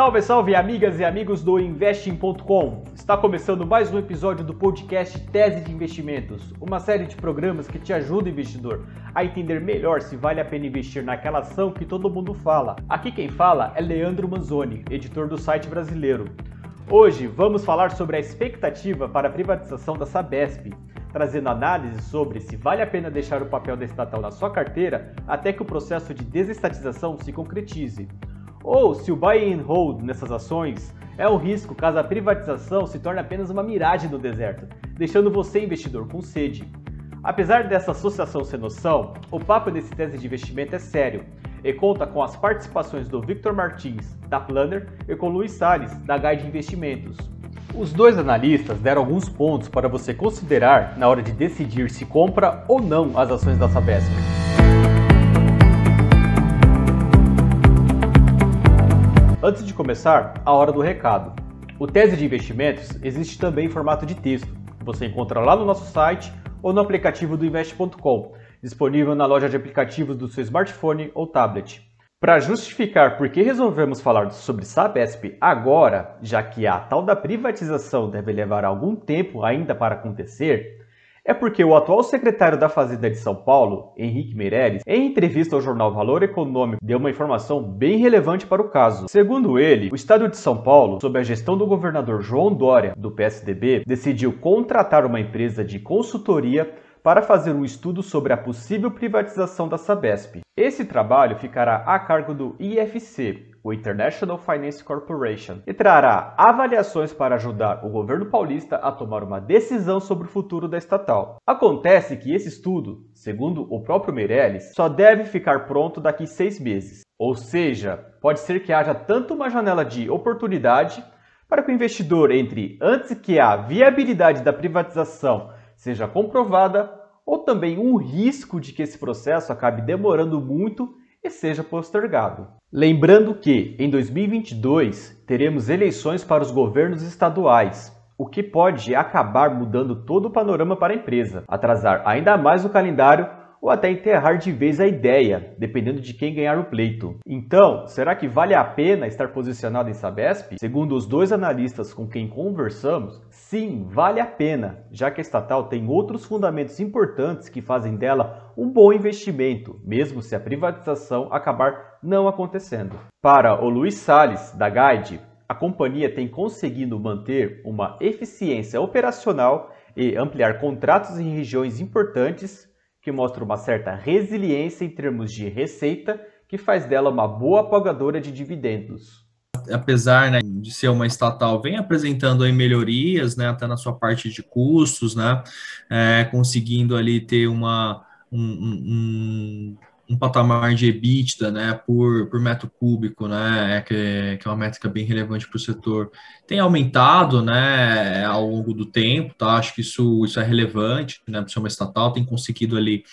Salve, salve, amigas e amigos do Investing.com! Está começando mais um episódio do podcast Tese de Investimentos, uma série de programas que te ajuda, investidor, a entender melhor se vale a pena investir naquela ação que todo mundo fala. Aqui quem fala é Leandro Manzoni, editor do site brasileiro. Hoje vamos falar sobre a expectativa para a privatização da Sabesp, trazendo análise sobre se vale a pena deixar o papel da estatal na sua carteira até que o processo de desestatização se concretize. Ou se o buy and hold nessas ações é um risco caso a privatização se torne apenas uma miragem no deserto, deixando você, investidor, com sede. Apesar dessa associação sem noção, o papo desse tese de investimento é sério e conta com as participações do Victor Martins, da Planner, e com Luiz Salles, da Guide Investimentos. Os dois analistas deram alguns pontos para você considerar na hora de decidir se compra ou não as ações da Sabesp. Antes de começar, a hora do recado. O Tese de Investimentos existe também em formato de texto. Você encontra lá no nosso site ou no aplicativo do Invest.com, disponível na loja de aplicativos do seu smartphone ou tablet. Para justificar por que resolvemos falar sobre Sabesp agora, já que a tal da privatização deve levar algum tempo ainda para acontecer, é porque o atual secretário da Fazenda de São Paulo, Henrique Meirelles, em entrevista ao jornal Valor Econômico, deu uma informação bem relevante para o caso. Segundo ele, o estado de São Paulo, sob a gestão do governador João Dória, do PSDB, decidiu contratar uma empresa de consultoria para fazer um estudo sobre a possível privatização da Sabesp. Esse trabalho ficará a cargo do IFC, o International Finance Corporation, e trará avaliações para ajudar o governo paulista a tomar uma decisão sobre o futuro da estatal. Acontece que esse estudo, segundo o próprio Meirelles, só deve ficar pronto daqui seis meses. Ou seja, pode ser que haja tanto uma janela de oportunidade para que o investidor entre antes que a viabilidade da privatização seja comprovada, ou também um risco de que esse processo acabe demorando muito e seja postergado. Lembrando que, em 2022, teremos eleições para os governos estaduais, o que pode acabar mudando todo o panorama para a empresa, atrasar ainda mais o calendário ou até enterrar de vez a ideia, dependendo de quem ganhar o pleito. Então, será que vale a pena estar posicionado em Sabesp? Segundo os dois analistas com quem conversamos, sim, vale a pena, já que a estatal tem outros fundamentos importantes que fazem dela um bom investimento, mesmo se a privatização acabar não acontecendo. Para o Luiz Sales, da Guide, a companhia tem conseguido manter uma eficiência operacional e ampliar contratos em regiões importantes que mostra uma certa resiliência em termos de receita, que faz dela uma boa pagadora de dividendos. Apesar né, de ser uma estatal, vem apresentando aí melhorias, né, até na sua parte de custos, né, é, conseguindo ali ter uma, um, um, um patamar de EBITDA, né, por, por metro cúbico, né, que, que é uma métrica bem relevante para o setor, tem aumentado, né, ao longo do tempo, tá, acho que isso, isso é relevante, né, para uma estatal, tem conseguido ali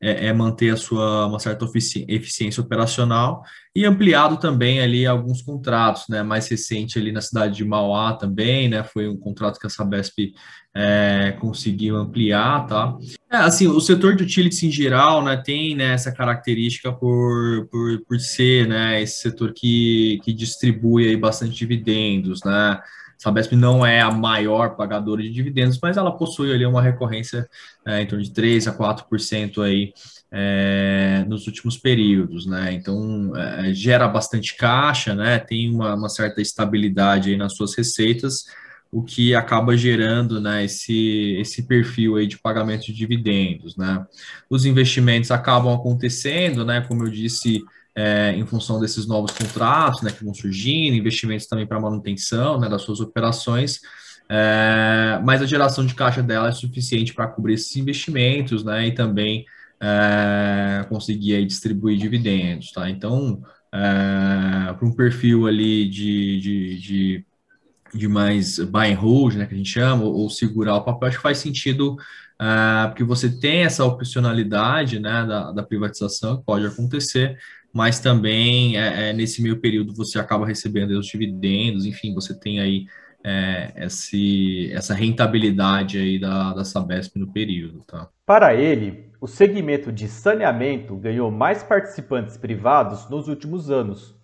é, é manter a sua, uma certa eficiência operacional e ampliado também ali alguns contratos, né, mais recente ali na cidade de Mauá também, né, foi um contrato que a Sabesp é, conseguiu ampliar, tá? É, assim, o setor de utilities em geral, né, tem né, essa característica por, por, por ser, né, esse setor que, que distribui aí bastante dividendos, né? Sabesp não é a maior pagadora de dividendos, mas ela possui ali uma recorrência é, em torno de 3 a 4% aí é, nos últimos períodos, né? Então é, gera bastante caixa, né? Tem uma, uma certa estabilidade aí nas suas receitas, o que acaba gerando né, esse, esse perfil aí de pagamento de dividendos. Né? Os investimentos acabam acontecendo, né, como eu disse, é, em função desses novos contratos né, que vão surgindo, investimentos também para manutenção né, das suas operações, é, mas a geração de caixa dela é suficiente para cobrir esses investimentos né, e também é, conseguir aí, distribuir dividendos. Tá? Então, é, para um perfil ali de, de, de de mais buy and hold, né, que a gente chama, ou, segurar o papel, acho que faz sentido, uh, porque você tem essa opcionalidade, né, da, da privatização, que pode acontecer, mas também é, é, nesse meio período você acaba recebendo os dividendos, enfim, você tem aí é, esse, essa rentabilidade aí da, da Sabesp no período, tá? Para ele, o segmento de saneamento ganhou mais participantes privados nos últimos anos,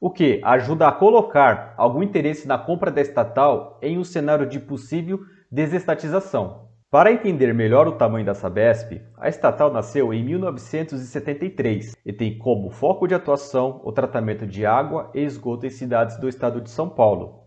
o que ajuda a colocar algum interesse na compra da estatal em um cenário de possível desestatização. Para entender melhor o tamanho da Sabesp, a estatal nasceu em 1973 e tem como foco de atuação o tratamento de água e esgoto em cidades do estado de São Paulo.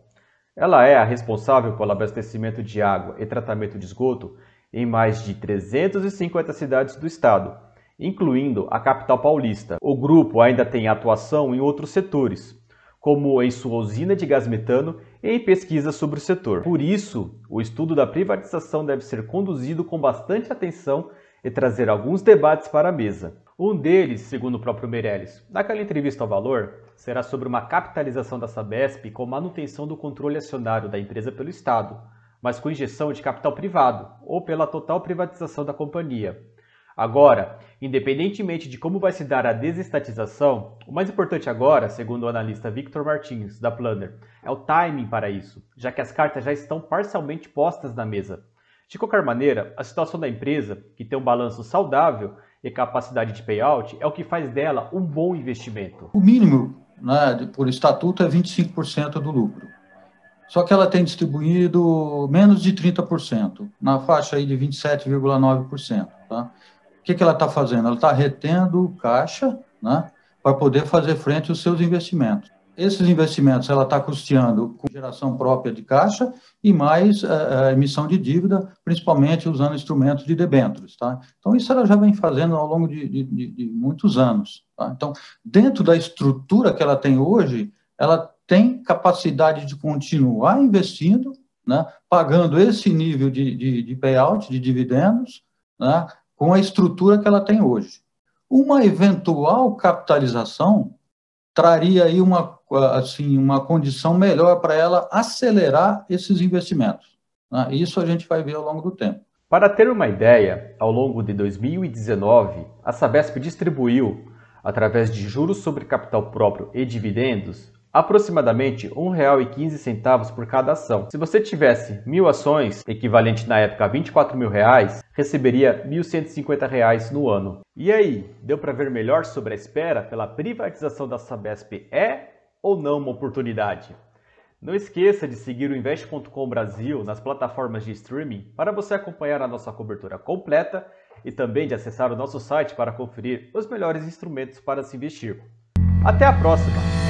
Ela é a responsável pelo abastecimento de água e tratamento de esgoto em mais de 350 cidades do estado, incluindo a capital paulista. O grupo ainda tem atuação em outros setores, como em sua usina de gás metano e em pesquisas sobre o setor. Por isso, o estudo da privatização deve ser conduzido com bastante atenção e trazer alguns debates para a mesa. Um deles, segundo o próprio Meirelles, naquela entrevista ao Valor, será sobre uma capitalização da Sabesp com manutenção do controle acionário da empresa pelo Estado, mas com injeção de capital privado ou pela total privatização da companhia. Agora, independentemente de como vai se dar a desestatização, o mais importante agora, segundo o analista Victor Martins, da Planner, é o timing para isso, já que as cartas já estão parcialmente postas na mesa. De qualquer maneira, a situação da empresa, que tem um balanço saudável e capacidade de payout, é o que faz dela um bom investimento. O mínimo né, por estatuto é 25% do lucro. Só que ela tem distribuído menos de 30%, na faixa aí de 27,9%. Tá? O que, que ela está fazendo? Ela está retendo caixa né, para poder fazer frente aos seus investimentos. Esses investimentos ela está custeando com geração própria de caixa e mais eh, a emissão de dívida, principalmente usando instrumentos de debêntures. Tá? Então, isso ela já vem fazendo ao longo de, de, de muitos anos. Tá? Então, dentro da estrutura que ela tem hoje, ela tem capacidade de continuar investindo, né, pagando esse nível de, de, de payout, de dividendos, né, com a estrutura que ela tem hoje. Uma eventual capitalização traria aí uma, assim, uma condição melhor para ela acelerar esses investimentos. Né? Isso a gente vai ver ao longo do tempo. Para ter uma ideia, ao longo de 2019, a Sabesp distribuiu, através de juros sobre capital próprio e dividendos, aproximadamente R$ 1,15 por cada ação. Se você tivesse mil ações, equivalente na época a 24 mil reais, receberia R$ 1.150 no ano. E aí, deu para ver melhor sobre a espera pela privatização da Sabesp é ou não uma oportunidade? Não esqueça de seguir o Invest.com Brasil nas plataformas de streaming para você acompanhar a nossa cobertura completa e também de acessar o nosso site para conferir os melhores instrumentos para se investir. Até a próxima!